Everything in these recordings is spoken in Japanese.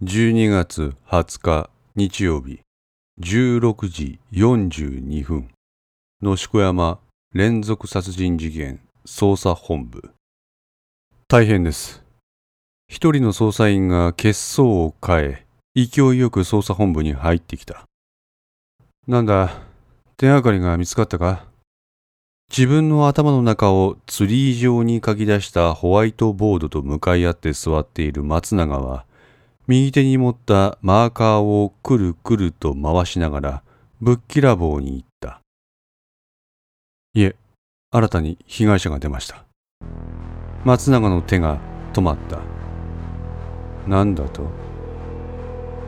12月20日日曜日16時42分。野宿山連続殺人事件捜査本部。大変です。一人の捜査員が血相を変え勢いよく捜査本部に入ってきた。なんだ手がかりが見つかったか？自分の頭の中をツリー状に書き出したホワイトボードと向かい合って座っている松永は右手に持ったマーカーをくるくると回しながらぶっきらぼうに言った。いえ、新たに被害者が出ました。松永の手が止まった。何だと？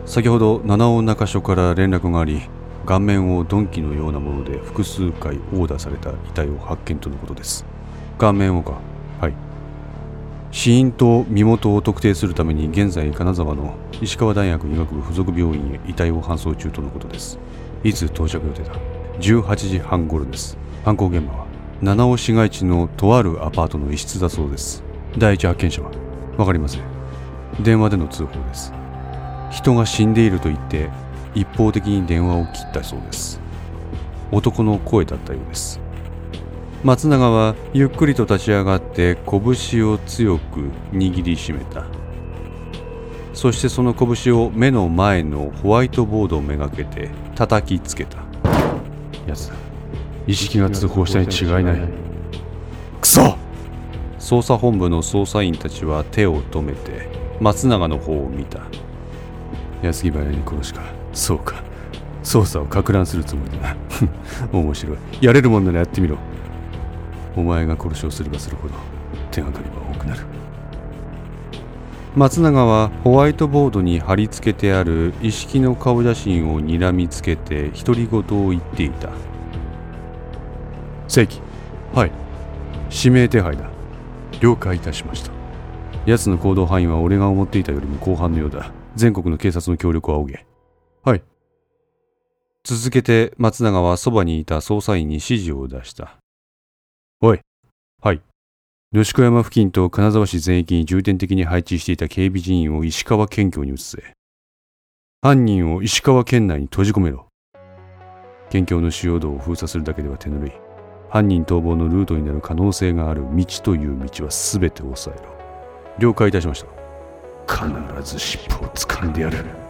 先ほど七尾中署から連絡があり、顔面を鈍器のようなもので複数回殴打された遺体を発見とのことです。顔面をか。死因と身元を特定するために現在金沢の石川大学医学部附属病院へ遺体を搬送中とのことです。いつ到着予定だ？18時半頃です。犯行現場は七尾市街地のとあるアパートの一室だそうです。第一発見者は分かりません。電話での通報です。人が死んでいると言って一方的に電話を切ったそうです。男の声だったようです。松永はゆっくりと立ち上がって拳を強く握りしめた。そしてその拳を目の前のホワイトボードをめがけて叩きつけた。やつだ意識が通報したに違いない。クソ!捜査本部の捜査員たちは手を止めて松永の方を見た。安木原に殺しか。そうか。捜査をか乱するつもりだ。な 面白い。やれるもんならやってみろお前が殺しをすればするほど手がかりは多くなる。松永はホワイトボードに貼り付けてある一式の顔写真を睨みつけて独り言を言っていた。正規はい。指名手配だ。了解いたしました。奴の行動範囲は俺が思っていたよりも広範のようだ。全国の警察の協力を仰げ。はい。続けて松永はそばにいた捜査員に指示を出したおい。はい。吉子山付近と金沢市全域に重点的に配置していた警備人員を石川県境に移せ。犯人を石川県内に閉じ込めろ。県境の主要道を封鎖するだけでは手ぬるい。犯人逃亡のルートになる可能性がある道という道は全て抑えろ。了解いたしました。必ず尻尾を掴んでやる。